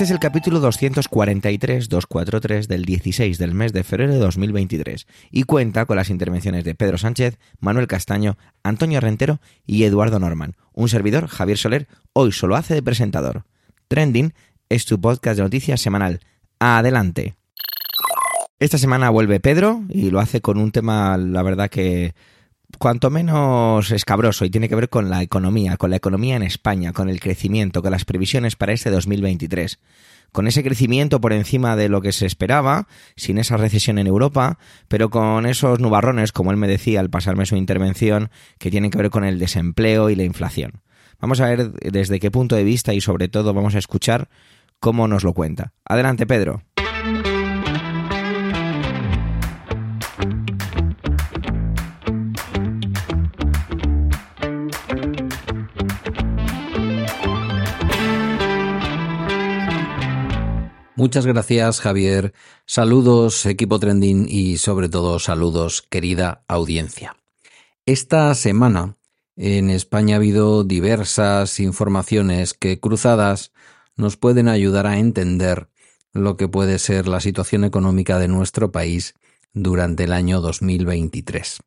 Este es el capítulo 243-243 del 16 del mes de febrero de 2023 y cuenta con las intervenciones de Pedro Sánchez, Manuel Castaño, Antonio Rentero y Eduardo Norman. Un servidor, Javier Soler, hoy solo hace de presentador. Trending es tu podcast de noticias semanal. Adelante. Esta semana vuelve Pedro y lo hace con un tema, la verdad que cuanto menos escabroso y tiene que ver con la economía, con la economía en España, con el crecimiento, con las previsiones para este 2023. Con ese crecimiento por encima de lo que se esperaba, sin esa recesión en Europa, pero con esos nubarrones, como él me decía al pasarme su intervención, que tienen que ver con el desempleo y la inflación. Vamos a ver desde qué punto de vista y sobre todo vamos a escuchar cómo nos lo cuenta. Adelante, Pedro. Muchas gracias, Javier. Saludos, equipo trending y sobre todo saludos, querida audiencia. Esta semana en España ha habido diversas informaciones que cruzadas nos pueden ayudar a entender lo que puede ser la situación económica de nuestro país durante el año 2023.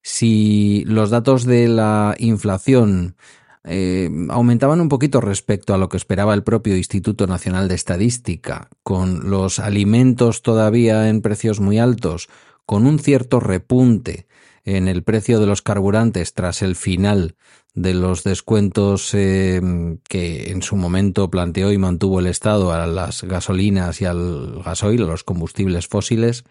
Si los datos de la inflación eh, aumentaban un poquito respecto a lo que esperaba el propio Instituto Nacional de Estadística, con los alimentos todavía en precios muy altos, con un cierto repunte en el precio de los carburantes tras el final de los descuentos eh, que en su momento planteó y mantuvo el Estado a las gasolinas y al gasoil, a los combustibles fósiles.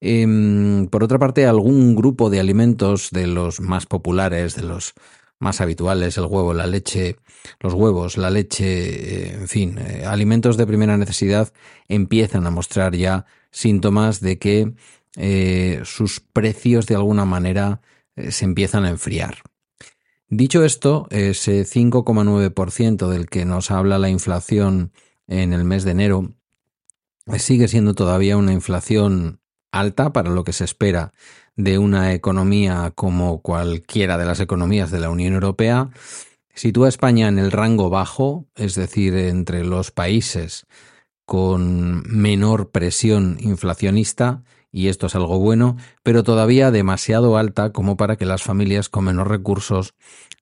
Em, por otra parte, algún grupo de alimentos de los más populares, de los más habituales, el huevo, la leche, los huevos, la leche, eh, en fin, eh, alimentos de primera necesidad empiezan a mostrar ya síntomas de que eh, sus precios de alguna manera se empiezan a enfriar. Dicho esto, ese 5,9% del que nos habla la inflación en el mes de enero sigue siendo todavía una inflación alta para lo que se espera de una economía como cualquiera de las economías de la Unión Europea, sitúa a España en el rango bajo, es decir, entre los países con menor presión inflacionista, y esto es algo bueno, pero todavía demasiado alta como para que las familias con menos recursos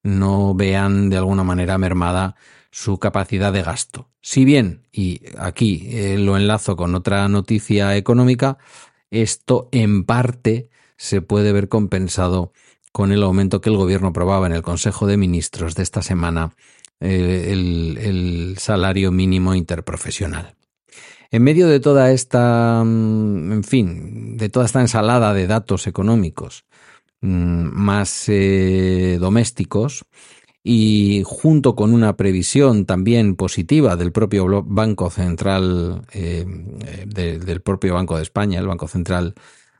no vean de alguna manera mermada su capacidad de gasto. Si bien, y aquí eh, lo enlazo con otra noticia económica, esto en parte se puede ver compensado con el aumento que el gobierno aprobaba en el Consejo de Ministros de esta semana, eh, el, salario mínimo interprofesional. En medio de toda esta, mm, en fin, de toda esta ensalada de datos económicos mm, más eh, domésticos, y junto con una previsión también positiva del propio Banco Central, eh, del propio Banco de España, el Banco Central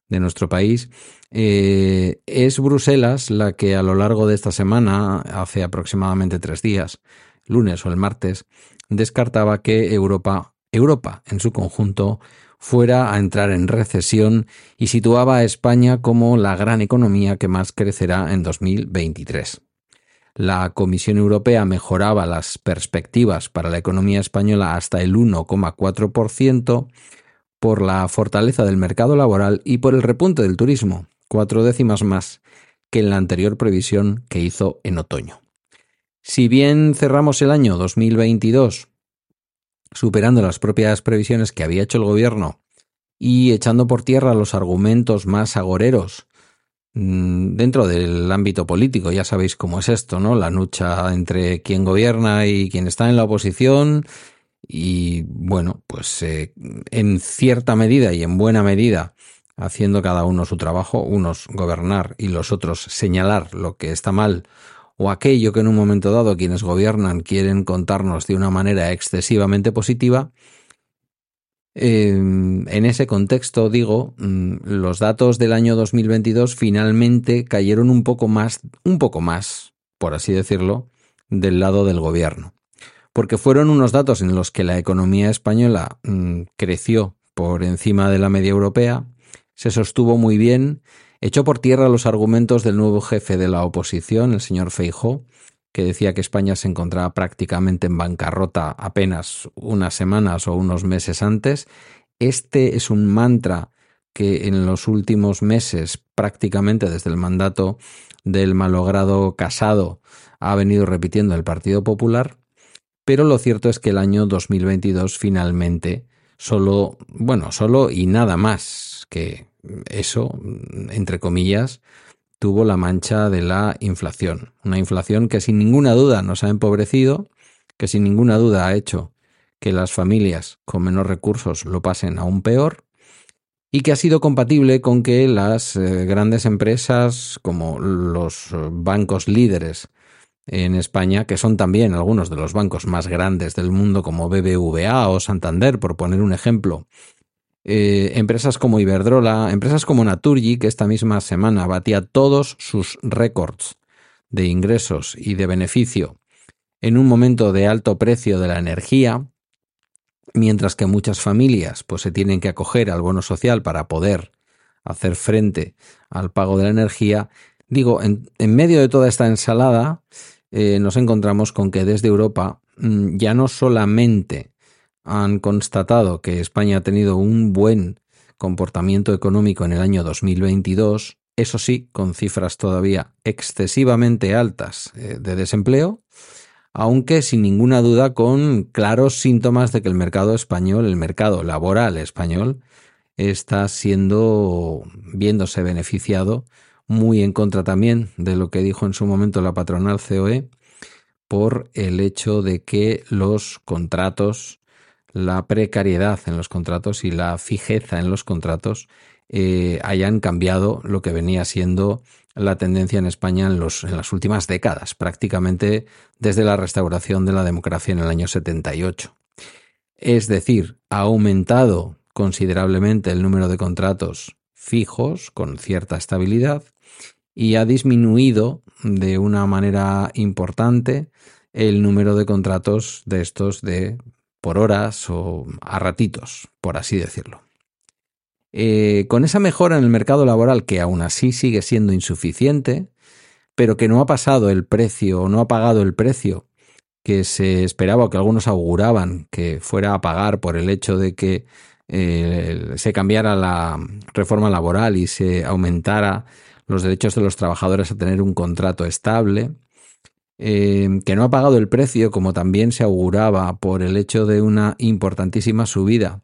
de nuestro país, eh, es Bruselas la que a lo largo de esta semana, hace aproximadamente tres días, lunes o el martes, descartaba que Europa, Europa en su conjunto, fuera a entrar en recesión y situaba a España como la gran economía que más crecerá en 2023. La Comisión Europea mejoraba las perspectivas para la economía española hasta el 1,4%, por la fortaleza del mercado laboral y por el repunte del turismo, cuatro décimas más que en la anterior previsión que hizo en otoño. Si bien cerramos el año 2022 superando las propias previsiones que había hecho el gobierno y echando por tierra los argumentos más agoreros mm, dentro del ámbito político, ya sabéis cómo es esto, ¿no? La lucha entre quien gobierna y quien está en la oposición y bueno, pues eh, en cierta medida y en buena medida haciendo cada uno su trabajo, unos gobernar y los otros señalar lo que está mal o aquello que en un momento dado quienes gobiernan quieren contarnos de una manera excesivamente positiva, em, en ese contexto, digo, mm, los datos del año 2022 finalmente cayeron un poco más, un poco más, por así decirlo, del lado del gobierno. Porque fueron unos datos en los que la economía española mm, creció por encima de la media europea, se sostuvo muy bien, echó por tierra los argumentos del nuevo jefe de la oposición, el señor Feijó, que decía que España se encontraba prácticamente en bancarrota apenas unas semanas o unos meses antes. Este es un mantra que en los últimos meses, prácticamente desde el mandato del malogrado Casado, ha venido repitiendo el Partido Popular, pero lo cierto es que el año 2022 finalmente solo, bueno, solo y nada más que eso, entre comillas, tuvo la mancha de la inflación. Una inflación que sin ninguna duda nos ha empobrecido, que sin ninguna duda ha hecho que las familias con menos recursos lo pasen aún peor y que ha sido compatible con que las eh, grandes empresas como los bancos líderes en España, que son también algunos de los bancos más grandes del mundo como BBVA o Santander, por poner un ejemplo, eh, empresas como Iberdrola, empresas como Naturgy, que esta misma semana batía todos sus récords de ingresos y de beneficio en un momento de alto precio de la energía, mientras que muchas familias pues se tienen que acoger al bono social para poder hacer frente al pago de la energía, digo, en, medio de toda esta ensalada eh, nos encontramos con que desde Europa mm, ya no solamente han constatado que España ha tenido un buen comportamiento económico en el año 2022, eso sí, con cifras todavía excesivamente altas eh, de desempleo, aunque sin ninguna duda con claros síntomas de que el mercado español, el mercado laboral español, está siendo viéndose beneficiado muy en contra también de lo que dijo en su momento la patronal COE por el hecho de que los contratos la precariedad en los contratos y la fijeza en los contratos eh, hayan cambiado lo que venía siendo la tendencia en España en, los, en las últimas décadas, prácticamente desde la restauración de la democracia en el año 78. Es decir, ha aumentado considerablemente el número de contratos fijos con cierta estabilidad y ha disminuido de una manera importante el número de contratos de estos de por horas o a ratitos, por así decirlo. Eh, con esa mejora en el mercado laboral, que aún así sigue siendo insuficiente, pero que no ha pasado el precio o no ha pagado el precio que se esperaba o que algunos auguraban que fuera a pagar por el hecho de que eh, se cambiara la reforma laboral y se aumentara los derechos de los trabajadores a tener un contrato estable, eh, que no ha pagado el precio, como también se auguraba por el hecho de una importantísima subida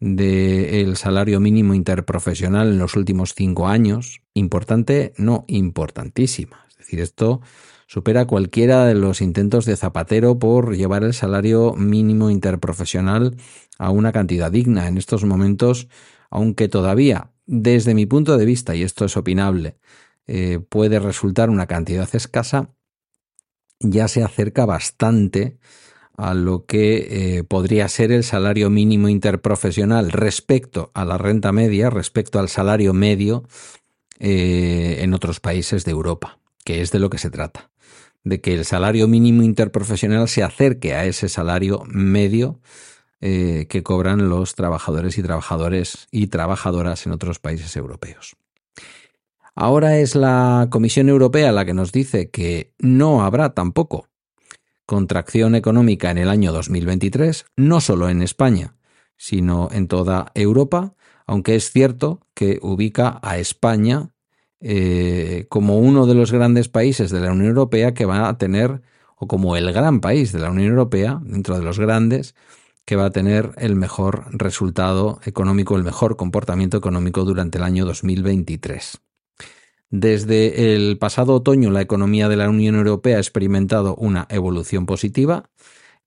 del salario mínimo interprofesional en los últimos cinco años. Importante, no importantísima. Es decir, esto supera cualquiera de los intentos de Zapatero por llevar el salario mínimo interprofesional a una cantidad digna. En estos momentos, aunque todavía, desde mi punto de vista, y esto es opinable, eh, puede resultar una cantidad escasa, ya se acerca bastante a lo que eh, podría ser el salario mínimo interprofesional respecto a la renta media, respecto al salario medio eh, en otros países de Europa, que es de lo que se trata, de que el salario mínimo interprofesional se acerque a ese salario medio eh, que cobran los trabajadores y trabajadores y trabajadoras en otros países europeos. Ahora es la Comisión Europea la que nos dice que no habrá tampoco contracción económica en el año 2023, no solo en España, sino en toda Europa, aunque es cierto que ubica a España eh, como uno de los grandes países de la Unión Europea que va a tener, o como el gran país de la Unión Europea, dentro de los grandes, que va a tener el mejor resultado económico, el mejor comportamiento económico durante el año 2023. Desde el pasado otoño la economía de la Unión Europea ha experimentado una evolución positiva.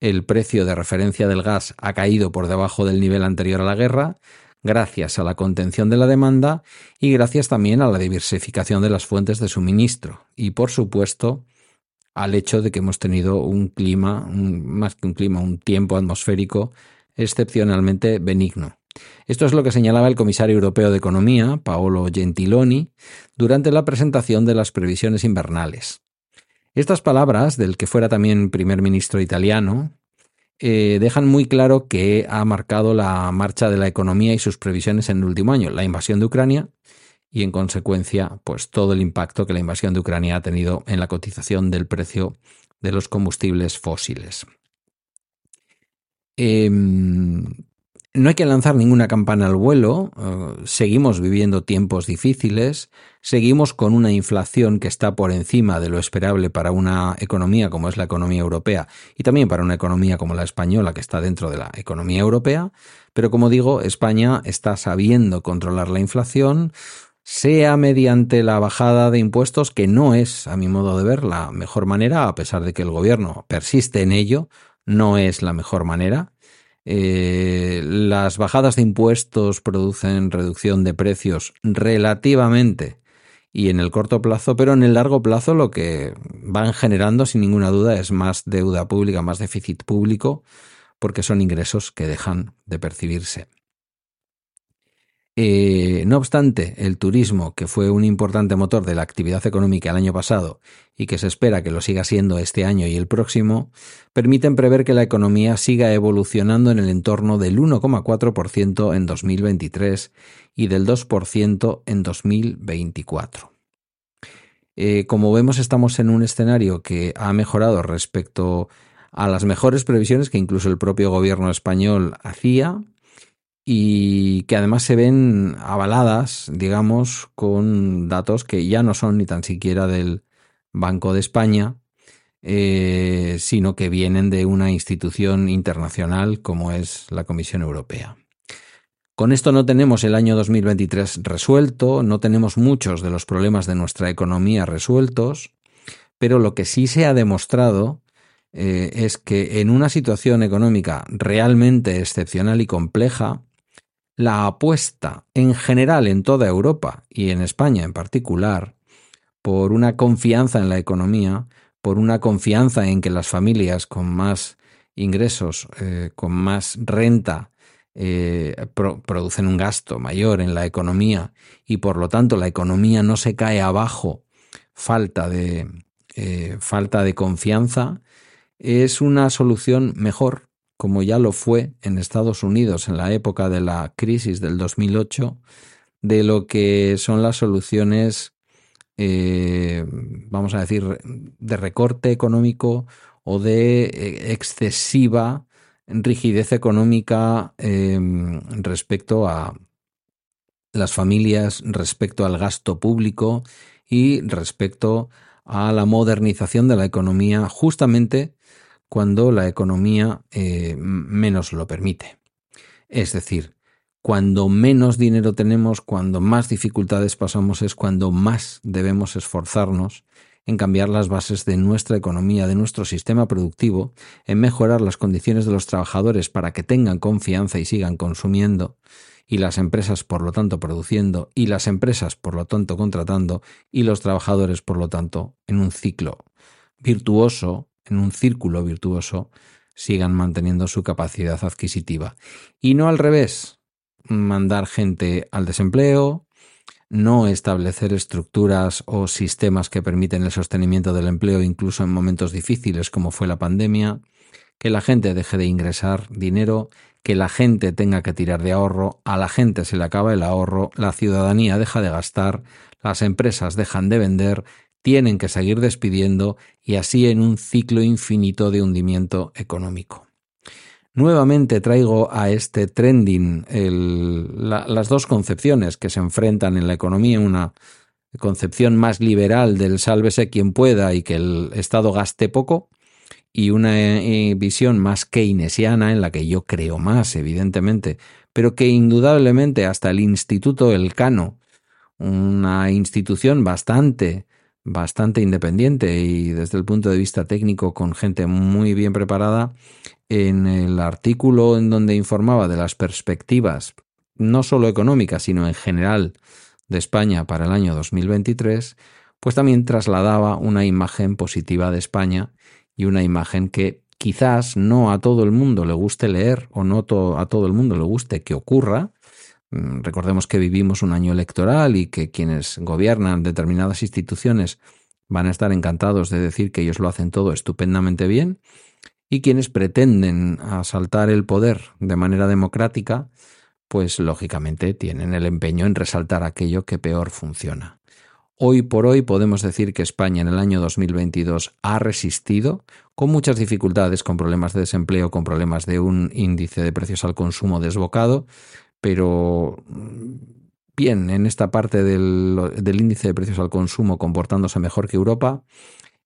El precio de referencia del gas ha caído por debajo del nivel anterior a la guerra, gracias a la contención de la demanda y gracias también a la diversificación de las fuentes de suministro y, por supuesto, al hecho de que hemos tenido un clima, más que un clima, un tiempo atmosférico excepcionalmente benigno. Esto es lo que señalaba el comisario europeo de Economía, Paolo Gentiloni, durante la presentación de las previsiones invernales. Estas palabras del que fuera también primer ministro italiano eh, dejan muy claro que ha marcado la marcha de la economía y sus previsiones en el último año, la invasión de Ucrania y en consecuencia, pues todo el impacto que la invasión de Ucrania ha tenido en la cotización del precio de los combustibles fósiles. Em, no hay que lanzar ninguna campana al vuelo, eh, seguimos viviendo tiempos difíciles, seguimos con una inflación que está por encima de lo esperable para una economía como es la economía europea y también para una economía como la española que está dentro de la economía europea, pero como digo, España está sabiendo controlar la inflación, sea mediante la bajada de impuestos, que no es, a mi modo de ver, la mejor manera, a pesar de que el gobierno persiste en ello, no es la mejor manera eh, las bajadas de impuestos producen reducción de precios relativamente y en el corto plazo, pero en el largo plazo lo que van generando sin ninguna duda es más deuda pública, más déficit público, porque son ingresos que dejan de percibirse. Eh, no obstante, el turismo, que fue un importante motor de la actividad económica el año pasado y que se espera que lo siga siendo este año y el próximo, permiten prever que la economía siga evolucionando en el entorno del 1,4% en 2023 y del 2% en 2024. Eh, como vemos, estamos en un escenario que ha mejorado respecto a las mejores previsiones que incluso el propio gobierno español hacía y que además se ven avaladas, digamos, con datos que ya no son ni tan siquiera del Banco de España, eh, sino que vienen de una institución internacional como es la Comisión Europea. Con esto no tenemos el año 2023 resuelto, no tenemos muchos de los problemas de nuestra economía resueltos, pero lo que sí se ha demostrado eh, es que en una situación económica realmente excepcional y compleja, la apuesta en general en toda Europa y en España en particular por una confianza en la economía, por una confianza en que las familias con más ingresos, eh, con más renta, eh, producen un gasto mayor en la economía y por lo tanto la economía no se cae abajo. Falta de, eh, falta de confianza, es una solución mejor como ya lo fue en Estados Unidos en la época de la crisis del 2008, de lo que son las soluciones, eh, vamos a decir, de recorte económico o de eh, excesiva rigidez económica em, respecto a las familias, respecto al gasto público y respecto a la modernización de la economía, justamente cuando la economía eh, menos lo permite. Es decir, cuando menos dinero tenemos, cuando más dificultades pasamos, es cuando más debemos esforzarnos en cambiar las bases de nuestra economía, de nuestro sistema productivo, en mejorar las condiciones de los trabajadores para que tengan confianza y sigan consumiendo, y las empresas por lo tanto produciendo, y las empresas por lo tanto contratando, y los trabajadores por lo tanto en un ciclo virtuoso en un círculo virtuoso, sigan manteniendo su capacidad adquisitiva. Y no al revés, mandar gente al desempleo, no establecer estructuras o sistemas que permiten el sostenimiento del empleo incluso en momentos difíciles como fue la pandemia, que la gente deje de ingresar dinero, que la gente tenga que tirar de ahorro, a la gente se le acaba el ahorro, la ciudadanía deja de gastar, las empresas dejan de vender tienen que seguir despidiendo y así en un ciclo infinito de hundimiento económico. Nuevamente traigo a este trending las dos concepciones que se enfrentan en la economía, una concepción más liberal del sálvese quien pueda y que el Estado gaste poco, y una eh, visión más keynesiana en la que yo creo más, evidentemente, pero que indudablemente hasta el Instituto Elcano, una institución bastante bastante independiente y desde el punto de vista técnico con gente muy bien preparada, en el artículo en donde informaba de las perspectivas, no solo económicas, sino en general de España para el año 2023, pues también trasladaba una imagen positiva de España y una imagen que quizás no a todo el mundo le guste leer o no a todo el mundo le guste que ocurra, recordemos que vivimos un año electoral y que quienes gobiernan determinadas instituciones van a estar encantados de decir que ellos lo hacen todo estupendamente bien y quienes pretenden asaltar el poder de manera democrática, pues lógicamente tienen el empeño en resaltar aquello que peor funciona. Hoy por hoy podemos decir que España en el año 2022 ha resistido con muchas dificultades, con problemas de desempleo, con problemas de un índice de precios al consumo desbocado, pero bien en esta parte del, del índice de precios al consumo comportándose mejor que Europa,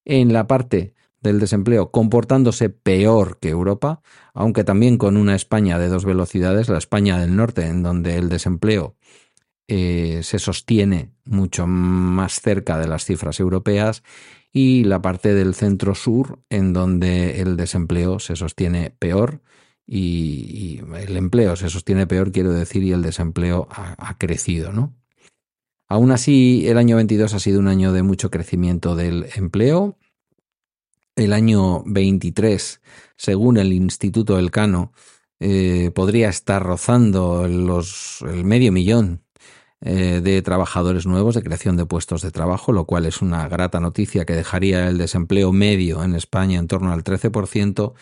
en la parte del desempleo comportándose peor que Europa, aunque también con una España de dos velocidades, la España del norte, en donde el desempleo eh, se sostiene mucho más cerca de las cifras europeas, y la parte del centro sur, en donde el desempleo se sostiene peor y, el empleo se sostiene peor, quiero decir, y el desempleo ha, crecido, ¿no? Aún así, el año 22 ha sido un año de mucho crecimiento del empleo, el año 23, según el Instituto Elcano, eh, podría estar rozando los, el medio millón eh, de trabajadores nuevos, de creación de puestos de trabajo, lo cual es una grata noticia que dejaría el desempleo medio en España en torno al 13%.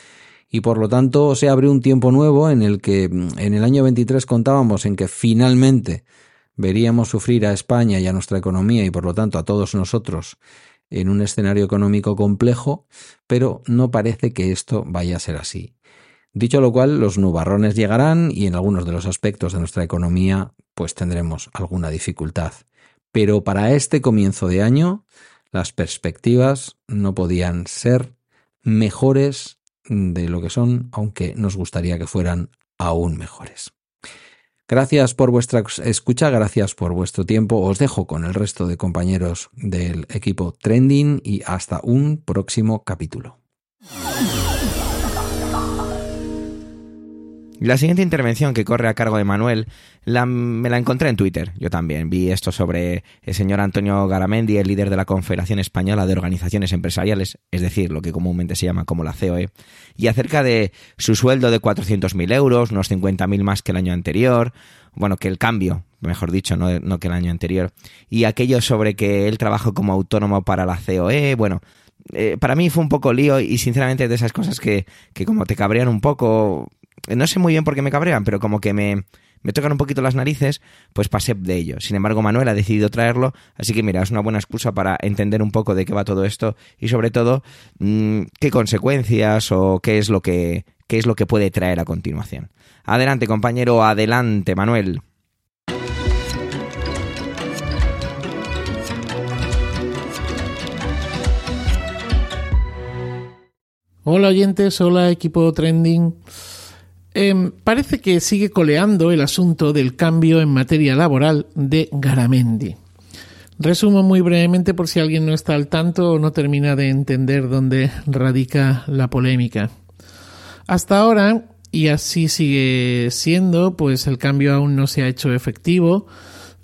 Y por lo tanto se abre un tiempo nuevo en el que en el año 23 contábamos en que finalmente veríamos sufrir a España y a nuestra economía y por lo tanto a todos nosotros en un escenario económico complejo, pero no parece que esto vaya a ser así. Dicho lo cual, los nubarrones llegarán y en algunos de los aspectos de nuestra economía pues tendremos alguna dificultad. Pero para este comienzo de año, las perspectivas no podían ser mejores de lo que son, aunque nos gustaría que fueran aún mejores. Gracias por vuestra escucha, gracias por vuestro tiempo. Os dejo con el resto de compañeros del equipo Trending y hasta un próximo capítulo. La siguiente intervención que corre a cargo de Manuel me la encontré en Twitter. Yo también vi esto sobre el señor Antonio Garamendi, el líder de la Confederación Española de Organizaciones Empresariales, es decir, lo que comúnmente se llama como la COE, y acerca de su sueldo de 400.000 euros, unos 50.000 más que el año anterior, bueno, que el cambio, mejor dicho, no, no que el año anterior, y aquello sobre que él trabajó como autónomo para la COE, bueno, eh, para mí fue un poco lío y sinceramente de esas cosas que, que como te cabrean un poco, no sé muy bien por qué me cabrean, pero como que me, me tocan un poquito las narices, pues pasé de ello. Sin embargo, Manuel ha decidido traerlo, así que mira, es una buena excusa para entender un poco de qué va todo esto y sobre todo mm, qué consecuencias o qué es lo que qué es lo que puede traer a continuación. Adelante, compañero, adelante, Manuel. Hola oyentes, hola equipo trending. Em, parece que sigue coleando el asunto del cambio en materia laboral de Garamendi. Resumo muy brevemente por si alguien no está al tanto o no termina de entender dónde radica la polémica. Hasta ahora, y así sigue siendo, pues el cambio aún no se ha hecho efectivo,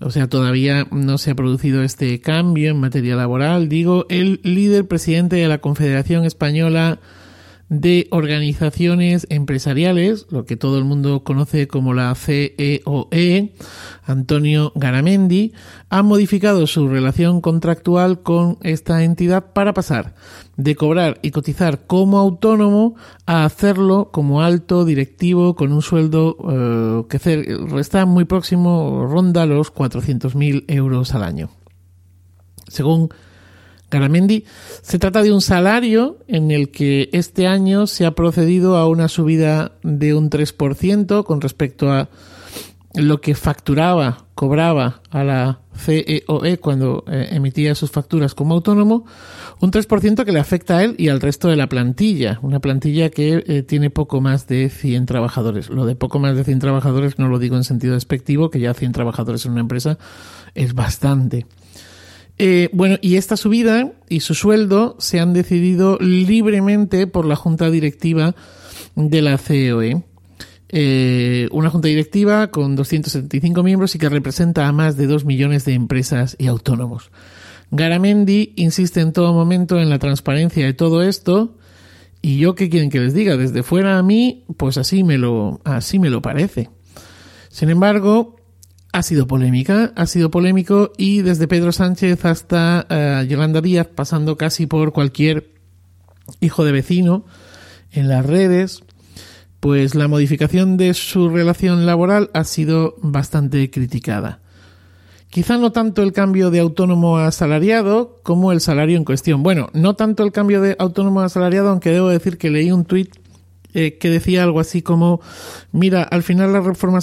o sea, todavía no se ha producido este cambio en materia laboral. Digo, el líder presidente de la Confederación Española de organizaciones empresariales, lo que todo el mundo conoce como la CEOE, e, Antonio Garamendi, ha modificado su relación contractual con esta entidad para pasar de cobrar y cotizar como autónomo a hacerlo como alto directivo con un sueldo eh, que está muy próximo, ronda los 400.000 euros al año. Según Garamendi, se trata de un salario en el que este año se ha procedido a una subida de un 3% con respecto a lo que facturaba, cobraba a la CEOE e cuando eh, emitía sus facturas como autónomo, un 3% que le afecta a él y al resto de la plantilla, una plantilla que eh, tiene poco más de 100 trabajadores. Lo de poco más de 100 trabajadores no lo digo en sentido despectivo, que ya 100 trabajadores en una empresa es bastante. Eh, bueno, y esta subida y su sueldo se han decidido libremente por la junta directiva de la COE. Eh, una junta directiva con 275 miembros y que representa a más de 2 millones de empresas y autónomos. Garamendi insiste en todo momento en la transparencia de todo esto. Y yo qué quieren que les diga, desde fuera a mí, pues así me lo, así me lo parece. Sin embargo, ha sido polémica, ha sido polémico y desde Pedro Sánchez hasta eh, Yolanda Díaz, pasando casi por cualquier hijo de vecino en las redes, pues la modificación de su relación laboral ha sido bastante criticada. Quizá no tanto el cambio de autónomo a asalariado como el salario en cuestión. Bueno, no tanto el cambio de autónomo a asalariado, aunque debo decir que leí un tuit eh, que decía algo así como, mira, al final la reforma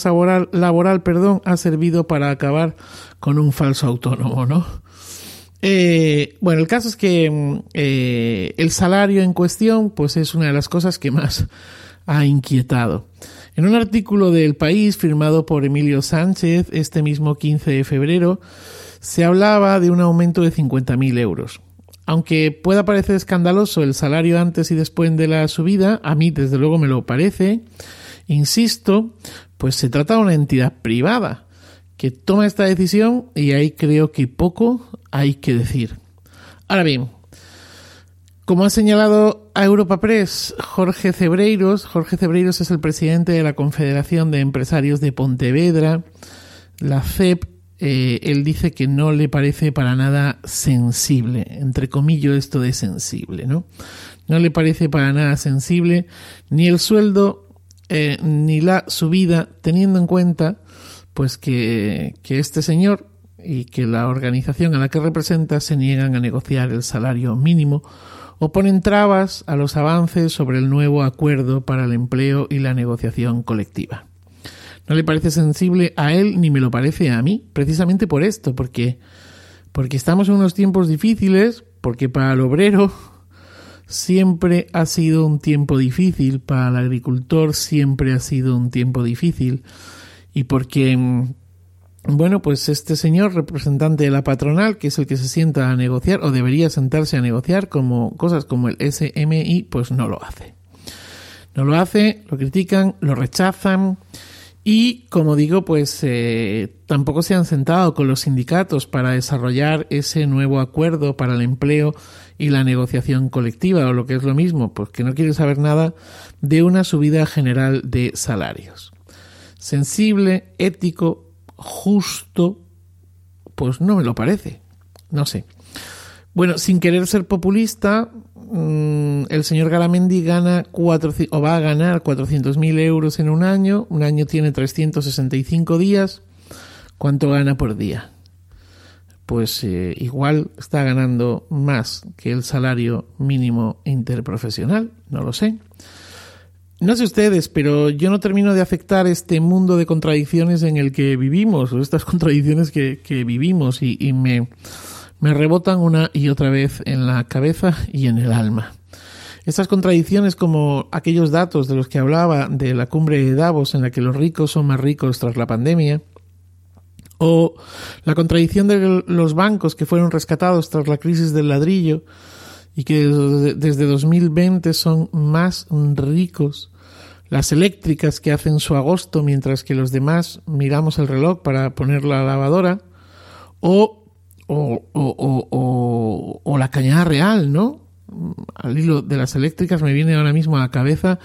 laboral, ha servido para acabar con un falso autónomo, ¿no? Eh, bueno, el caso es que mm, eh, el salario en cuestión, pues es una de las cosas que más ha inquietado. En un artículo del País firmado por Emilio Sánchez este mismo 15 de febrero, se hablaba de un aumento de 50.000 euros. Aunque pueda parecer escandaloso el salario antes y después de la subida, a mí desde luego me lo parece, insisto, pues se trata de una entidad privada que toma esta decisión y ahí creo que poco hay que decir. Ahora bien, como ha señalado a Europa Press Jorge Cebreiros, Jorge Cebreiros es el presidente de la Confederación de Empresarios de Pontevedra, la CEP, eh, él dice que no le parece para nada sensible, entre comillas esto de sensible, ¿no? No le parece para nada sensible ni el sueldo eh, ni la subida, teniendo en cuenta pues que, que este señor y que la organización a la que representa se niegan a negociar el salario mínimo o ponen trabas a los avances sobre el nuevo acuerdo para el empleo y la negociación colectiva. No le parece sensible a él ni me lo parece a mí, precisamente por esto, porque, porque estamos en unos tiempos difíciles, porque para el obrero siempre ha sido un tiempo difícil, para el agricultor siempre ha sido un tiempo difícil, y porque, bueno, pues este señor representante de la patronal, que es el que se sienta a negociar, o debería sentarse a negociar como cosas como el SMI, pues no lo hace. No lo hace, lo critican, lo rechazan, y como digo, pues eh, tampoco se han sentado con los sindicatos para desarrollar ese nuevo acuerdo para el empleo y la negociación colectiva, o lo que es lo mismo, pues que no quieren saber nada de una subida general de salarios. Sensible, ético, justo, pues no me lo parece. No sé. Bueno, sin querer ser populista, Mm, el señor Garamendi gana cuatro, o va a ganar 400.000 euros en un año. Un año tiene 365 días. ¿Cuánto gana por día? Pues eh, igual está ganando más que el salario mínimo interprofesional. No lo sé. No sé ustedes, pero yo no termino de afectar este mundo de contradicciones en el que vivimos, o estas contradicciones que, vivimos, y me, me rebotan una y otra vez en la cabeza y en el alma. Estas contradicciones como aquellos datos de los que hablaba de la cumbre de Davos en la que los ricos son más ricos tras la pandemia, o la contradicción de los bancos que fueron rescatados tras la crisis del ladrillo y que desde 2020 son más ricos, las eléctricas que hacen su agosto mientras que los demás miramos el reloj para poner la lavadora, o o, o, o, la cañada real, ¿no? Al hilo de las eléctricas me viene ahora mismo a la cabeza,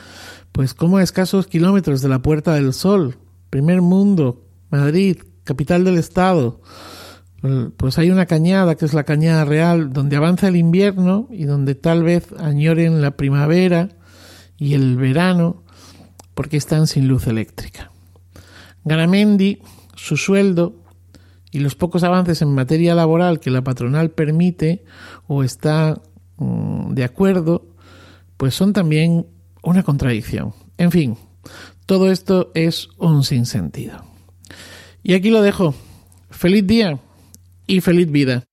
pues como a escasos kilómetros de la Puerta del Sol, primer mundo, Madrid, capital del estado, pues hay una cañada que es la cañada real, donde avanza el invierno y donde tal vez añoren la primavera y el verano porque están sin luz eléctrica. Garamendi, su sueldo y los pocos avances en materia laboral que la patronal permite o está mm, de acuerdo, pues son también una contradicción. En fin, todo esto es un sinsentido. Y aquí lo dejo. Feliz día y feliz vida.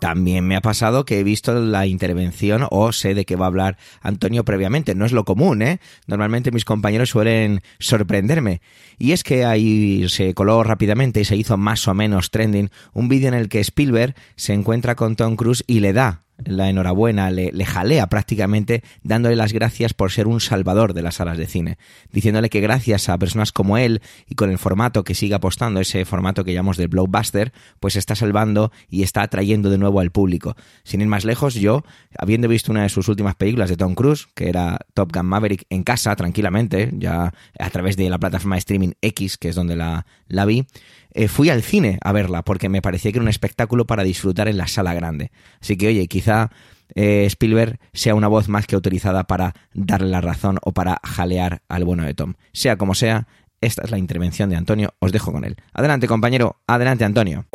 También me ha pasado que he visto la intervención o sé de qué va a hablar Antonio previamente. No es lo común, ¿eh? Normalmente mis compañeros suelen sorprenderme. Y es que ahí se coló rápidamente y se hizo más o menos trending un vídeo en el que Spielberg se encuentra con Tom Cruise y le da la enhorabuena, le, le, jalea prácticamente dándole las gracias por ser un salvador de las salas de cine, diciéndole que gracias a personas como él y con el formato que sigue apostando, ese formato que llamamos de blockbuster, pues está salvando y está atrayendo de nuevo al público. Sin ir más lejos, yo, habiendo visto una de sus últimas películas de Tom Cruise, que era Top Gun Maverick, en casa, tranquilamente, ya a través de la plataforma de streaming X, que es donde la vi, eh, fui al cine a verla porque me parecía que era un espectáculo para disfrutar en la sala grande. Así que, oye, quizá eh, Spielberg sea una voz más que autorizada para darle la razón o para jalear al bueno de Tom. Sea como sea, esta es la intervención de Antonio, os dejo con él. Adelante, compañero, adelante, Antonio.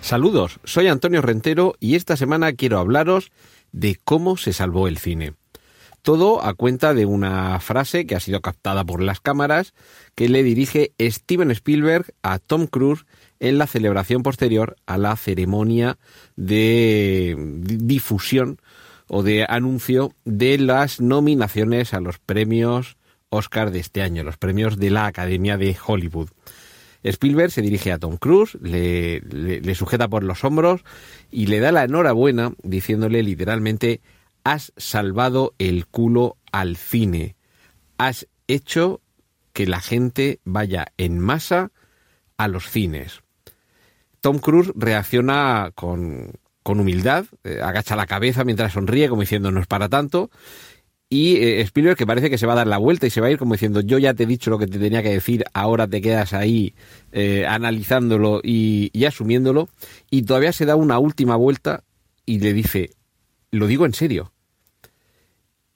Saludos, soy Antonio Rentero y esta semana quiero hablaros de cómo se salvó el cine. Todo a cuenta de una frase que ha sido captada por las cámaras que le dirige Steven Spielberg a Tom Cruise en la celebración posterior a la ceremonia de difusión o de anuncio de las nominaciones a los premios Oscar de este año, los premios de la Academia de Hollywood. Spielberg se dirige a Tom Cruise, le, le, le, sujeta por los hombros y le da la enhorabuena diciéndole literalmente has salvado el culo al cine, has hecho que la gente vaya en masa a los cines. Tom Cruise reacciona con, con humildad, eh, agacha la cabeza mientras sonríe como diciendo no es para tanto y eh, Spielberg que parece que se va a dar la vuelta y se va a ir como diciendo yo ya te he dicho lo que te tenía que decir, ahora te quedas ahí eh, analizándolo y, y, asumiéndolo y todavía se da una última vuelta y le dice, lo digo en serio.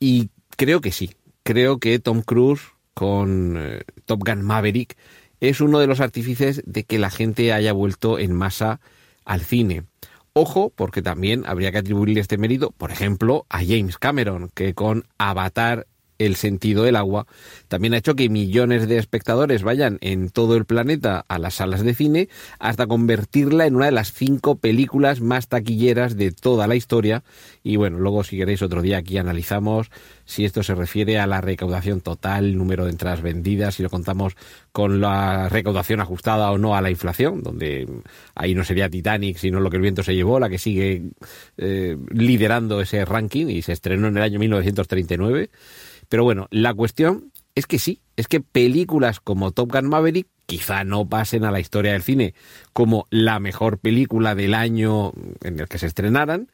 Y creo que sí, creo que Tom Cruise con eh, Top Gun Maverick es uno de los artífices de que la gente haya vuelto en masa al cine. Ojo, porque también habría que atribuirle este mérito, por ejemplo, a James Cameron, que con Avatar el sentido del agua, también ha hecho que millones de espectadores vayan en todo el planeta a las salas de cine hasta convertirla en una de las cinco películas más taquilleras de toda la historia. Y bueno, luego si queréis otro día aquí analizamos si esto se refiere a la recaudación total, número de entradas vendidas, si lo contamos con la recaudación ajustada o no a la inflación, donde ahí no sería Titanic, sino lo que el viento se llevó, la que sigue eh, liderando ese ranking y se estrenó en el año 1939. Pero bueno, la cuestión es que sí, es que películas como Top Gun Maverick quizá no pasen a la historia del cine como la mejor película del año en el que se estrenaran.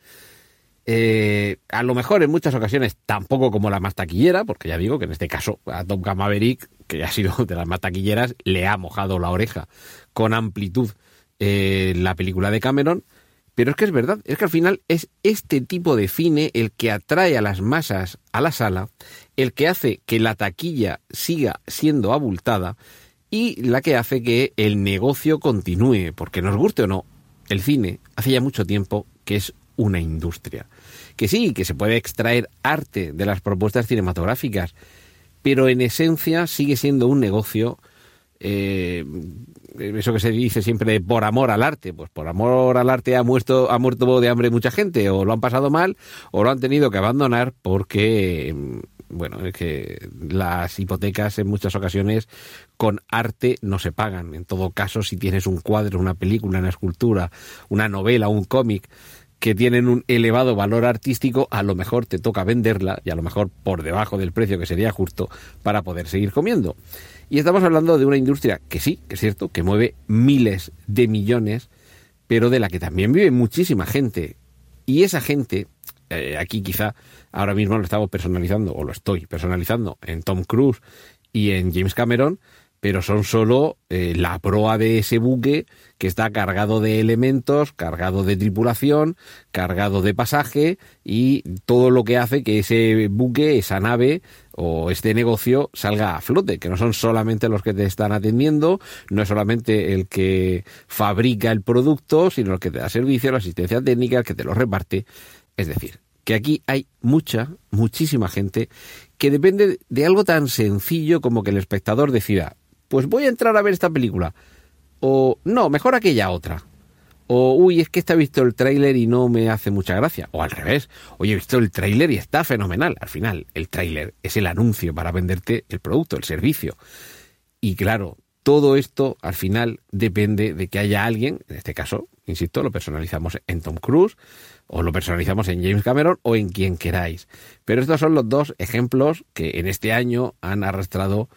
Eh, a lo mejor en muchas ocasiones tampoco como la más taquillera, porque ya digo que en este caso a Top Gun Maverick, que ha sido de las más taquilleras, le ha mojado la oreja con amplitud eh, la película de Cameron. Pero es que es verdad, es que al final es este tipo de cine el que atrae a las masas a la sala, el que hace que la taquilla siga siendo abultada y la que hace que el negocio continúe, porque nos guste o no, el cine hace ya mucho tiempo que es una industria. Que sí, que se puede extraer arte de las propuestas cinematográficas, pero en esencia sigue siendo un negocio eh, eso que se dice siempre por amor al arte, pues por amor al arte ha muerto, ha muerto de hambre mucha gente, o lo han pasado mal, o lo han tenido que abandonar porque, bueno, es que las hipotecas en muchas ocasiones con arte no se pagan. En todo caso, si tienes un cuadro, una película, una escultura, una novela, un cómic, que tienen un elevado valor artístico, a lo mejor te toca venderla y a lo mejor por debajo del precio que sería justo para poder seguir comiendo. Y estamos hablando de una industria que sí, que es cierto, que mueve miles de millones, pero de la que también vive muchísima gente. Y esa gente, eh, aquí quizá ahora mismo lo estamos personalizando, o lo estoy personalizando, en Tom Cruise y en James Cameron, pero son solo eh, la proa de ese buque que está cargado de elementos, cargado de tripulación, cargado de pasaje y todo lo que hace que ese buque, esa nave o este negocio salga a flote, que no son solamente los que te están atendiendo, no es solamente el que fabrica el producto, sino el que te da servicio, la asistencia técnica, el que te lo reparte. Es decir, que aquí hay mucha, muchísima gente que depende de algo tan sencillo como que el espectador decida, pues voy a entrar a ver esta película. O no, mejor aquella otra. O, uy, es que está visto el tráiler y no me hace mucha gracia. O al revés, oye, he visto el tráiler y está fenomenal. Al final, el tráiler es el anuncio para venderte el producto, el servicio. Y claro, todo esto al final depende de que haya alguien, en este caso, insisto, lo personalizamos en Tom Cruise o lo personalizamos en James Cameron o en quien queráis. Pero estos son los dos ejemplos que en este año han arrastrado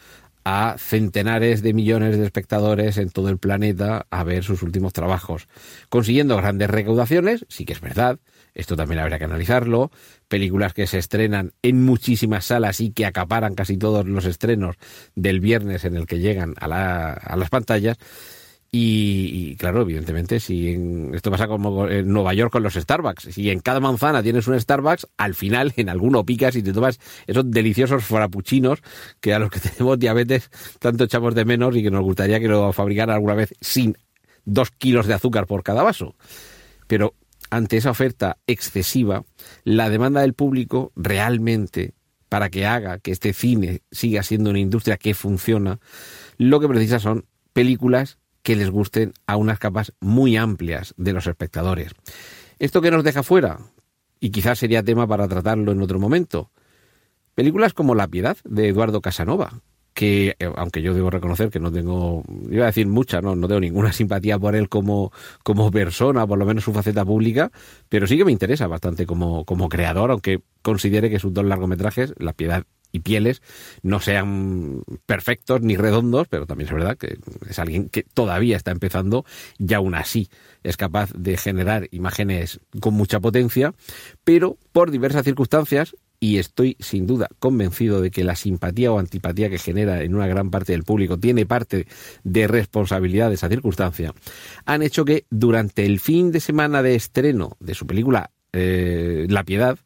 a centenares de millones de espectadores en todo el planeta a ver sus últimos trabajos, consiguiendo grandes recaudaciones, sí que es verdad, esto también habría que analizarlo, películas que se estrenan en muchísimas salas y que acaparan casi todos los estrenos del viernes en el que llegan a, la, a las pantallas, y, claro, evidentemente, si en, esto pasa como en Nueva York con los Starbucks, si en cada manzana tienes un Starbucks, al final en alguno picas y te tomas esos deliciosos frappuccinos que a los que tenemos diabetes tanto echamos de menos y que nos gustaría que lo fabricaran alguna vez sin dos kilos de azúcar por cada vaso. Pero ante esa oferta excesiva, la demanda del público realmente para que haga que este cine siga siendo una industria que funciona, lo que precisa son películas que les gusten a unas capas muy amplias de los espectadores. ¿Esto que nos deja fuera? Y quizás sería tema para tratarlo en otro momento. Películas como La Piedad de Eduardo Casanova, que eh, aunque yo debo reconocer que no tengo, iba a decir mucha, no, no tengo ninguna simpatía por él como, como persona, por lo menos su faceta pública, pero sí que me interesa bastante como, como creador, aunque considere que sus dos largometrajes, La Piedad y pieles no sean perfectos ni redondos, pero también es verdad que es alguien que todavía está empezando y aún así es capaz de generar imágenes con mucha potencia, pero por diversas circunstancias, y estoy sin duda convencido de que la simpatía o antipatía que genera en una gran parte del público tiene parte de responsabilidad de esa circunstancia, han hecho que durante el fin de semana de estreno de su película eh, La Piedad,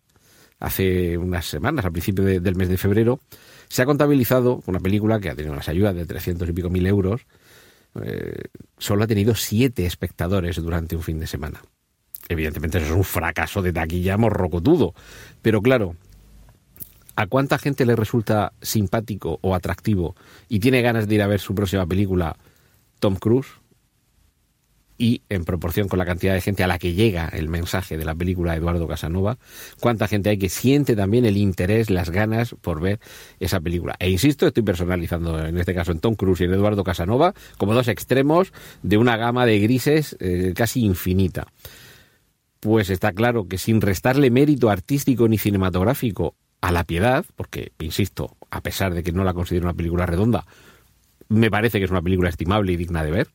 hace unas semanas, al principio del mes de febrero, se ha contabilizado una película que ha tenido unas ayudas de 300 y pico mil euros, eh, solo ha tenido siete espectadores durante un fin de semana. Evidentemente eso es un fracaso de taquilla morrocotudo, pero claro, ¿a cuánta gente le resulta simpático o atractivo y tiene ganas de ir a ver su próxima película Tom Cruise? Y en proporción con la cantidad de gente a la que llega el mensaje de la película Eduardo Casanova, cuánta gente hay que siente también el interés, las ganas por ver esa película. E insisto, estoy personalizando en este caso en Tom Cruise y en Eduardo Casanova como dos extremos de una gama de grises eh, casi infinita. Pues está claro que sin restarle mérito artístico ni cinematográfico a La Piedad, porque, insisto, a pesar de que no la considero una película redonda, me parece que es una película estimable y digna de ver,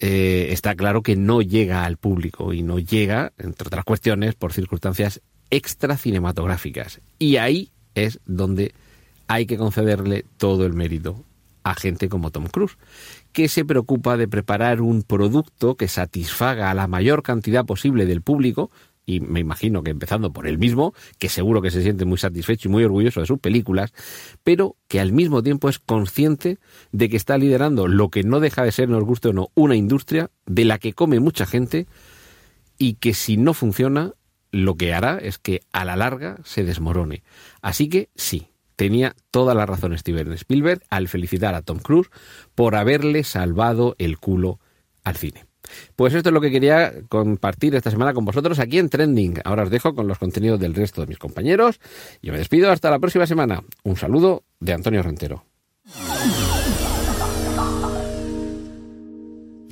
eh, está claro que no llega al público y no llega, entre otras cuestiones, por circunstancias extra cinematográficas. Y ahí es donde hay que concederle todo el mérito a gente como Tom Cruise, que se preocupa de preparar un producto que satisfaga a la mayor cantidad posible del público, y me imagino que empezando por él mismo, que seguro que se siente muy satisfecho y muy orgulloso de sus películas, pero que al mismo tiempo es consciente de que está liderando lo que no deja de ser, nos guste o no, una industria de la que come mucha gente y que si no funciona, lo que hará es que a la larga se desmorone. Así que sí, tenía toda la razón Steven Spielberg al felicitar a Tom Cruise por haberle salvado el culo al cine. Pues esto es lo que quería compartir esta semana con vosotros aquí en Trending. Ahora os dejo con los contenidos del resto de mis compañeros. Yo me despido hasta la próxima semana. Un saludo de Antonio Rentero.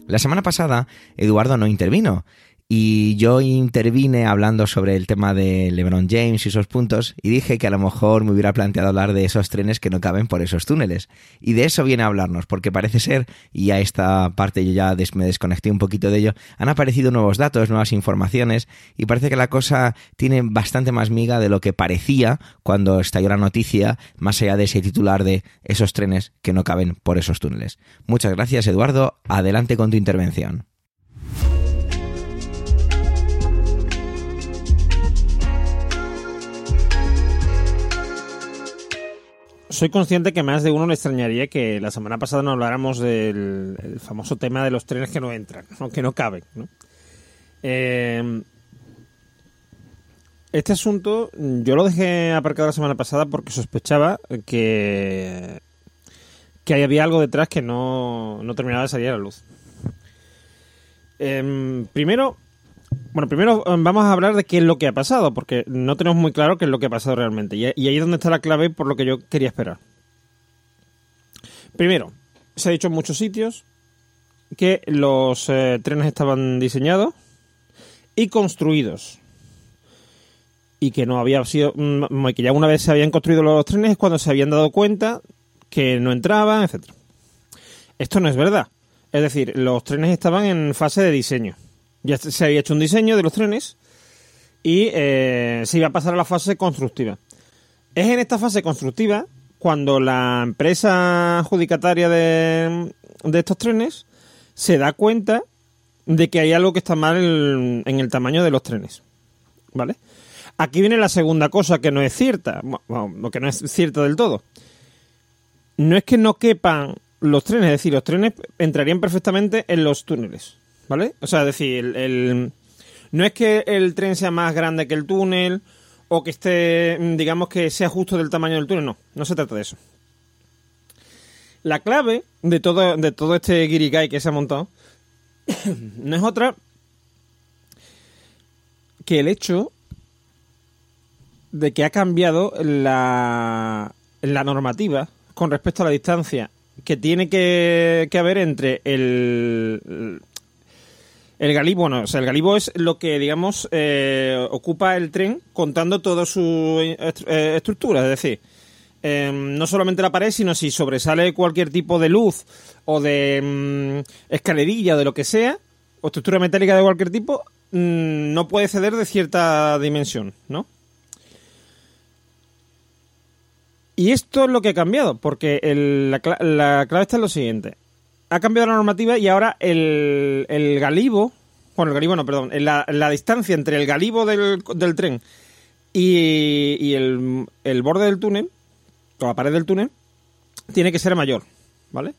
La semana pasada, Eduardo no intervino y yo intervine hablando sobre el tema de LeBron James y esos puntos y dije que a lo mejor me hubiera planteado hablar de esos trenes que no caben por esos túneles. Y de eso viene a hablarnos, porque parece ser, y a esta parte yo ya me desconecté un poquito de ello, han aparecido nuevos datos, nuevas informaciones y parece que la cosa tiene bastante más miga de lo que parecía cuando estalló la noticia, más allá de ese titular de esos trenes que no caben por esos túneles. Muchas gracias Eduardo, adelante con tu intervención. Soy consciente que más de uno le extrañaría que la semana pasada no habláramos del famoso tema de los trenes que no entran, ¿no? que no caben. Eh, este asunto yo lo dejé aparcado la semana pasada porque sospechaba que, que había algo detrás que no, no terminaba de salir a la luz. Eh, primero, bueno, primero eh, vamos a hablar de qué es lo que ha pasado, porque no tenemos muy claro qué es lo que ha pasado realmente. Y ahí es donde está la clave por lo que yo quería esperar. Primero, se ha dicho en muchos sitios que los eh, trenes estaban diseñados y construidos. Y que no había sido. mm, que ya una vez se habían construido los trenes es cuando se habían dado cuenta que no entraban, etcétera. Esto no es verdad. Es decir, los trenes estaban en fase de diseño. Ya se había hecho un diseño de los trenes y eh, se iba a pasar a la fase constructiva. Es en esta fase constructiva cuando la empresa adjudicataria de, estos trenes se da cuenta de que hay algo que está mal en, el tamaño de los trenes. ¿Vale? Aquí viene la segunda cosa que no es cierta, que no es cierta del todo. No es que no quepan los trenes, es decir, los trenes entrarían perfectamente en los túneles, ¿vale? O sea, es decir, el, no es que el tren sea más grande que el túnel o que esté, digamos, que sea justo del tamaño del túnel, no, no se trata de eso. La clave de todo, de todo este guirigay que se ha montado no es otra que el hecho de que ha cambiado la, la normativa con respecto a la distancia que tiene que, que haber entre el, el galibo, bueno, o sea, el galibo es lo que, digamos, eh, ocupa el tren contando toda su est- eh, estructura, es decir, eh, no solamente la pared, sino si sobresale cualquier tipo de luz o de mm, escalerilla o de lo que sea, o estructura metálica de cualquier tipo, mm, no puede ceder de cierta dimensión, ¿no? Y esto es lo que ha cambiado, porque el- la, la clave está en lo siguiente. Ha cambiado la normativa y ahora el, el galibo, bueno, el galibo no, perdón, la, la distancia entre el galibo del, del tren y, y el, el borde del túnel, o la pared del túnel, tiene que ser mayor, ¿vale?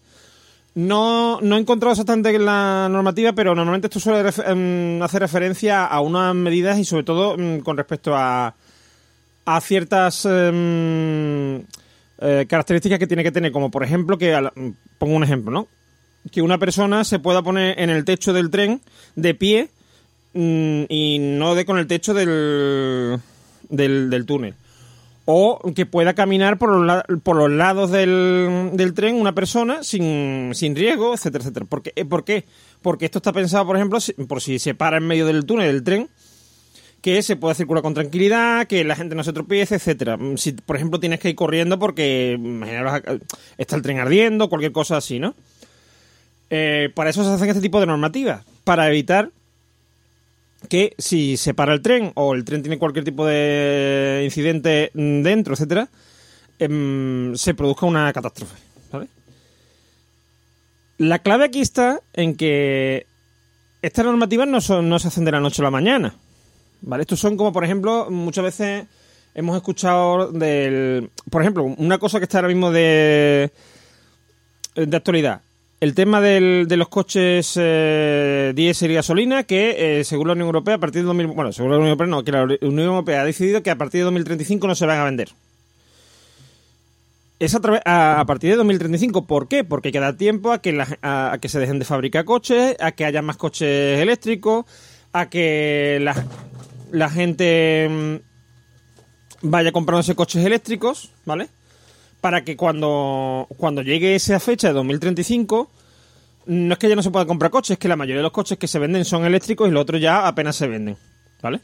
No, no he encontrado exactamente en la normativa, pero normalmente esto suele ref- em, hacer referencia a unas medidas y sobre todo mm, con respecto a, a ciertas em, eh, características que tiene que tener, como por ejemplo que, pongo un ejemplo, ¿no? Que una persona se pueda poner en el techo del tren de pie mm, y no de con el techo del, del, túnel. O que pueda caminar por los, por los lados del, del tren una persona sin, sin riesgo, etcétera, etcétera. ¿Por qué? Eh, ¿Por qué? Porque esto está pensado, por ejemplo, por si se para en medio del túnel del tren, que se pueda circular con tranquilidad, que la gente no se tropiece, etcétera. Mm, Si, por ejemplo, tienes que ir corriendo porque imaginaros, está el tren ardiendo, cualquier cosa así, ¿no? Eh, para eso se hacen este tipo de normativas, para evitar que si se para el tren o el tren tiene cualquier tipo de incidente dentro, etcétera, em, se produzca una catástrofe, ¿vale? La clave aquí está en que estas normativas no, no se hacen de la noche a la mañana. ¿Vale? Estos son como, por ejemplo, muchas veces hemos escuchado del... Por ejemplo, una cosa que está ahora mismo de, de actualidad. El tema del- de los coches eh, diésel y gasolina que, eh, según la Unión Europea, a partir de 2000... Bueno, según la Unión Europea no, que la Unión Europea ha decidido que a partir de 2035 no se van a vender. Es a, a, partir de 2035. ¿Por qué? Porque hay que dar tiempo a que, la- a, a que se dejen de fabricar coches, a que haya más coches eléctricos, a que la, la gente mm, vaya comprándose coches eléctricos, ¿vale? Para que cuando, cuando llegue esa fecha de 2035, no es que ya no se pueda comprar coches, es que la mayoría de los coches que se venden son eléctricos y los otros ya apenas se venden, ¿vale?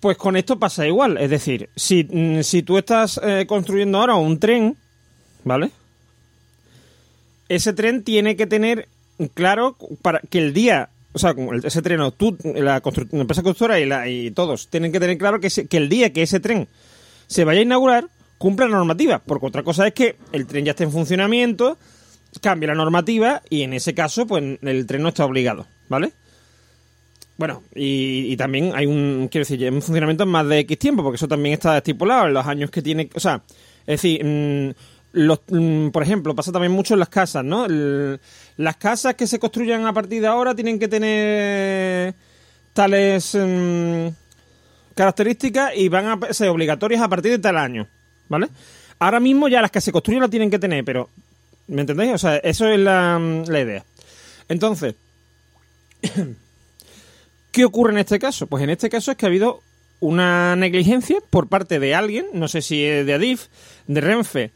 Pues con esto pasa igual, es decir, si, mm, si tú estás eh, construyendo ahora un tren, ¿vale? Ese tren tiene que tener claro para que el día, o sea, ese tren, o tú, la, empresa constructora y, la- y todos tienen que tener claro que, que el día que ese tren se vaya a inaugurar cumpla la normativa, porque otra cosa es que el tren ya esté en funcionamiento, cambie la normativa y en ese caso, pues el tren no está obligado, ¿vale? Bueno, y, también hay un, quiero decir, un funcionamiento en más de X tiempo, porque eso también está estipulado en los años que tiene, o sea, es decir, mm, los, mm, por ejemplo, pasa también mucho en las casas, ¿no? Las casas que se construyan a partir de ahora tienen que tener tales mm, características y van a ser obligatorias a partir de tal año, ¿vale? Ahora mismo ya las que se construyen las tienen que tener, pero, ¿me entendéis? O sea, eso es la, mm, la idea. Entonces, ¿Qué ocurre en este caso? Pues en este caso es que ha habido una negligencia por parte de alguien, no sé si de Adif, de Renfe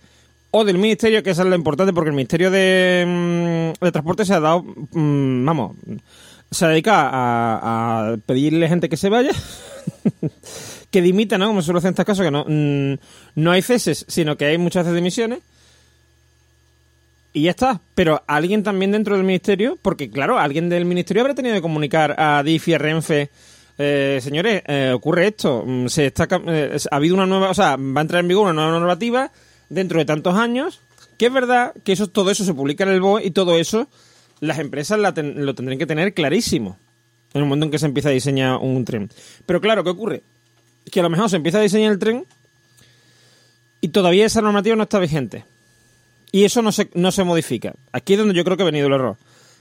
o del Ministerio, que esa es lo importante, porque el Ministerio de, mm, de Transporte se ha dado, mm, vamos, se dedica a, a pedirle gente que se vaya, que dimita, ¿no? Como suele hacer en estos casos, que no, mm, no hay ceses, sino que hay muchas veces dimisiones. Y ya está. Pero alguien también dentro del ministerio, porque claro, alguien del ministerio habrá tenido que comunicar a DIF y a Renfe. eh, señores, eh, ocurre esto. mm, Se está, eh, ha habido una nueva, o sea, va a entrar en vigor una nueva normativa dentro de tantos años. Que es verdad que eso, todo eso se publica en el BOE y todo eso las empresas lo tendrían que tener clarísimo en el momento en que se empieza a diseñar un tren. Pero claro, ¿qué ocurre? Que a lo mejor se empieza a diseñar el tren y todavía esa normativa no está vigente. Y eso no se, no se modifica. Aquí es donde yo creo que ha venido el error.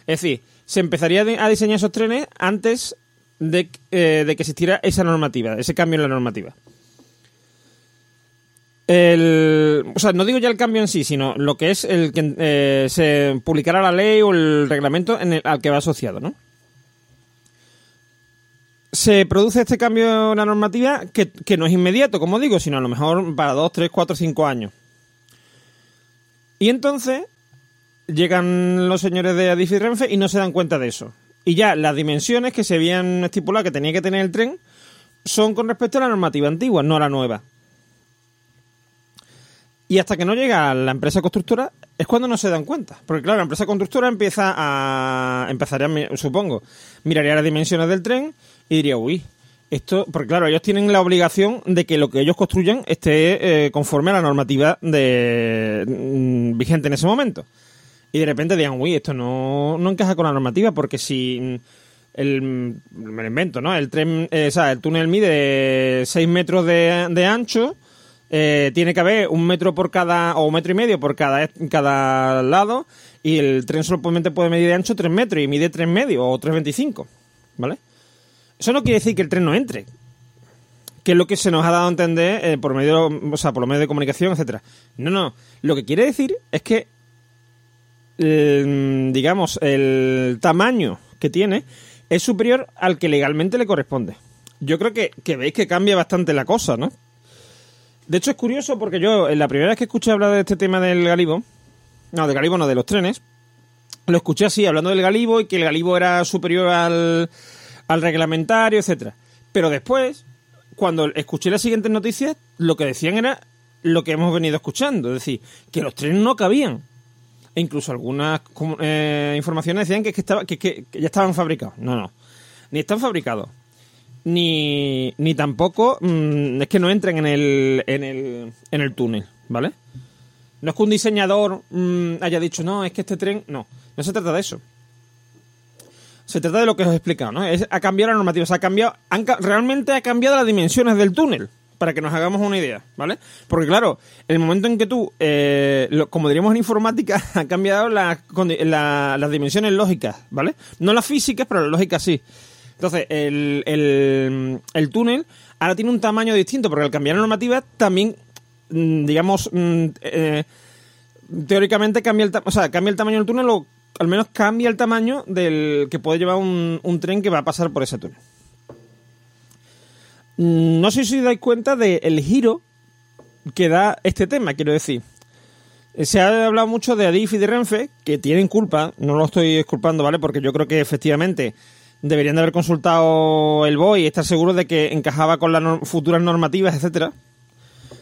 Es decir, se empezaría a diseñar esos trenes antes de, eh, que existiera esa normativa, ese cambio en la normativa. El, o sea, no digo ya el cambio en sí, sino lo que es el que eh, se publicará la ley o el reglamento en el- al que va asociado, ¿no? Se produce este cambio en la normativa que, que no es inmediato, como digo, sino a lo mejor para dos, tres, cuatro, cinco años. Y entonces llegan los señores de Adif y Renfe y no se dan cuenta de eso. Y ya las dimensiones que se habían estipulado que tenía que tener el tren son con respecto a la normativa antigua, no a la nueva. Y hasta que no llega la empresa constructora es cuando no se dan cuenta. Porque claro, la empresa constructora empieza a... empezaría, supongo, miraría las dimensiones del tren y diría, uy, esto... Porque claro, ellos tienen la obligación de que lo que ellos construyan esté eh, conforme a la normativa de, mm, vigente en ese momento. Y de repente digan, uy, esto no, no encaja con la normativa porque si... mm, El, me lo invento, ¿no? El tren, eh, o sea, el túnel mide 6 metros de, de ancho, eh, tiene que haber un metro por cada, o un metro y medio por cada, cada lado, y el tren solamente puede medir de ancho 3 metros y mide 3 medios o 3,25, ¿vale? Eso no quiere decir que el tren no entre, que es lo que se nos ha dado a entender eh, por medio, o sea, por los medios de comunicación, etcétera. No, no, lo que quiere decir es que, el, digamos, el tamaño que tiene es superior al que legalmente le corresponde. Yo creo que, que veis que cambia bastante la cosa, ¿no? De hecho, es curioso porque yo, en la primera vez que escuché hablar de este tema del Galibo, no, del Galibo no, de los trenes, lo escuché así, hablando del Galibo y que el Galibo era superior al, al reglamentario, etcétera. Pero después, cuando escuché las siguientes noticias, lo que decían era lo que hemos venido escuchando, es decir, que los trenes no cabían. E incluso algunas eh, informaciones decían que, es que, ya estaban fabricados. No, no. Ni están fabricados. Ni, ni tampoco mm, es que no entren en el, en, el, en el túnel, ¿vale? No es que un diseñador mm, haya dicho, no, es que este tren... No, no se trata de eso. Se trata de lo que os he explicado, ¿no? Es, ha cambiado la normativa, o sea, ha cambiado, realmente ha cambiado las dimensiones del túnel, para que nos hagamos una idea, ¿vale? Porque claro, el momento en que tú, eh, lo- como diríamos en informática, ha cambiado la- las dimensiones lógicas, ¿vale? No las físicas, pero las lógicas sí. Entonces, el, el, el túnel ahora tiene un tamaño distinto, porque al cambiar la normativa también, mm, digamos, mm, eh, teóricamente cambia el, o sea, cambia el tamaño del túnel o al menos cambia el tamaño del que puede llevar un, tren que va a pasar por ese túnel. Mm, No sé si os dais cuenta del giro que da este tema, quiero decir. Eh, Se ha hablado mucho de Adif y de Renfe, que tienen culpa, no lo estoy disculpando, ¿vale? Porque yo creo que efectivamente deberían de haber consultado el BOE y estar seguros de que encajaba con las futuras normativas, etcétera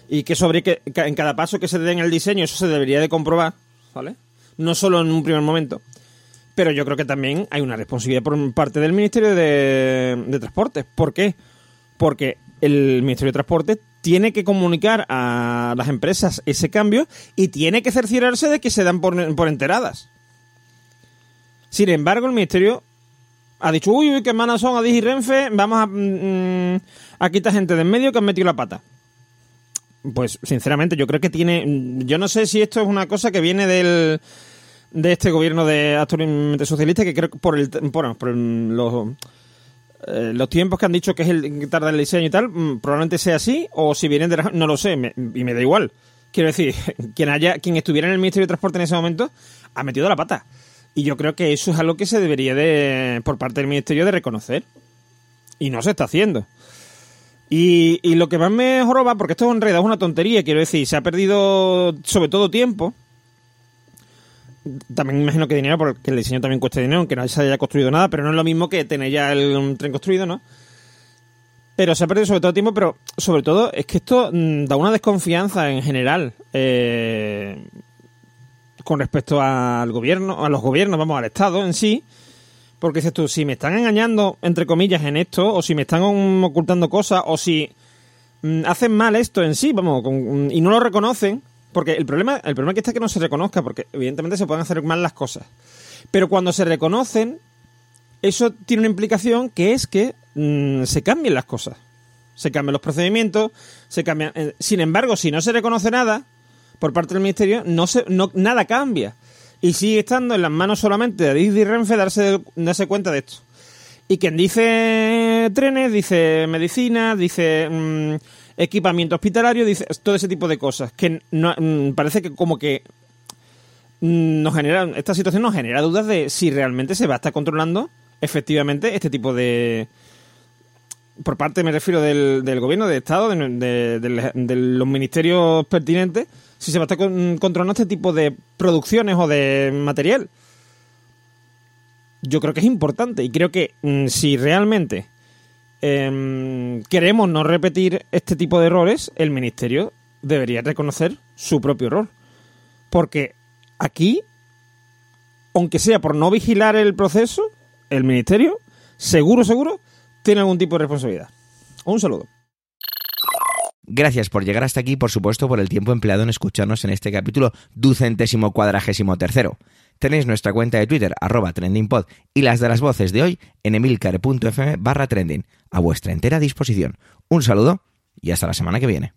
y que sobre que en cada paso que se dé en el diseño eso se debería de comprobar, ¿vale? No solo en un primer momento. Pero yo creo que también hay una responsabilidad por parte del Ministerio de, de Transportes. ¿Por qué? Porque el Ministerio de Transportes tiene que comunicar a las empresas ese cambio y tiene que cerciorarse de que se dan por, por enteradas. Sin embargo, el Ministerio ha dicho, uy, uy, qué malas son Adif y Renfe, vamos a, mm, a quitar gente de en medio que han metido la pata. Pues sinceramente yo creo que tiene... Yo no sé si esto es una cosa que viene del de este gobierno de actualmente socialista que creo que por el por, por los eh, los tiempos que han dicho que es el que tarda el diseño y tal mm, probablemente sea así o si vienen de la- no lo sé me- y me da igual. Quiero decir quien haya quien estuviera en el ministerio de transporte en ese momento ha metido la pata. Y yo creo que eso es algo que se debería de por parte del ministerio de reconocer. Y no se está haciendo. Y, y lo que más me joroba, porque esto en realidad es una tontería, quiero decir, se ha perdido sobre todo tiempo. También imagino que dinero, porque el diseño también cuesta dinero, aunque no se haya construido nada, pero no es lo mismo que tener ya el tren construido, ¿no? Pero se ha perdido sobre todo tiempo, pero sobre todo es que esto mm, da una desconfianza en general eh, con respecto al gobierno, a los gobiernos, vamos, al Estado en sí. Porque dices tú, si me están engañando, entre comillas, en esto, o si me están ocultando cosas, o si mm, hacen mal esto en sí, vamos, con- y no lo reconocen, porque el problema, el problema que está es que no se reconozca, porque evidentemente se pueden hacer mal las cosas. Pero cuando se reconocen, eso tiene una implicación que es que mm, se cambien las cosas. Se cambian los procedimientos, se cambian. eh, sin embargo, si no se reconoce nada por parte del ministerio, no se, no, nada cambia. Y sigue estando en las manos solamente de Adif y Renfe darse, darse cuenta de esto. Y quien dice trenes, dice medicina, dice mm, equipamiento hospitalario, dice todo ese tipo de cosas. Que no, mm, parece que como que mm, nos genera, esta situación nos genera dudas de si realmente se va a estar controlando efectivamente este tipo de... Por parte, me refiero, del, del gobierno, del Estado, de, los ministerios pertinentes, si se va a estar con- controlando este tipo de producciones o de material yo creo que es importante y creo que mm, si realmente em, queremos no repetir este tipo de errores, el ministerio debería reconocer su propio error. Porque aquí, aunque sea por no vigilar el proceso, el ministerio, seguro, seguro, tiene algún tipo de responsabilidad. Un saludo. Gracias por llegar hasta aquí, por supuesto, por el tiempo empleado en escucharnos en este capítulo ducentésimo cuadragésimo tercero. Tenéis nuestra cuenta de Twitter, arroba trendingpod, y las de las voces de hoy en emilcar.fm barra trending, a vuestra entera disposición. Un saludo y hasta la semana que viene.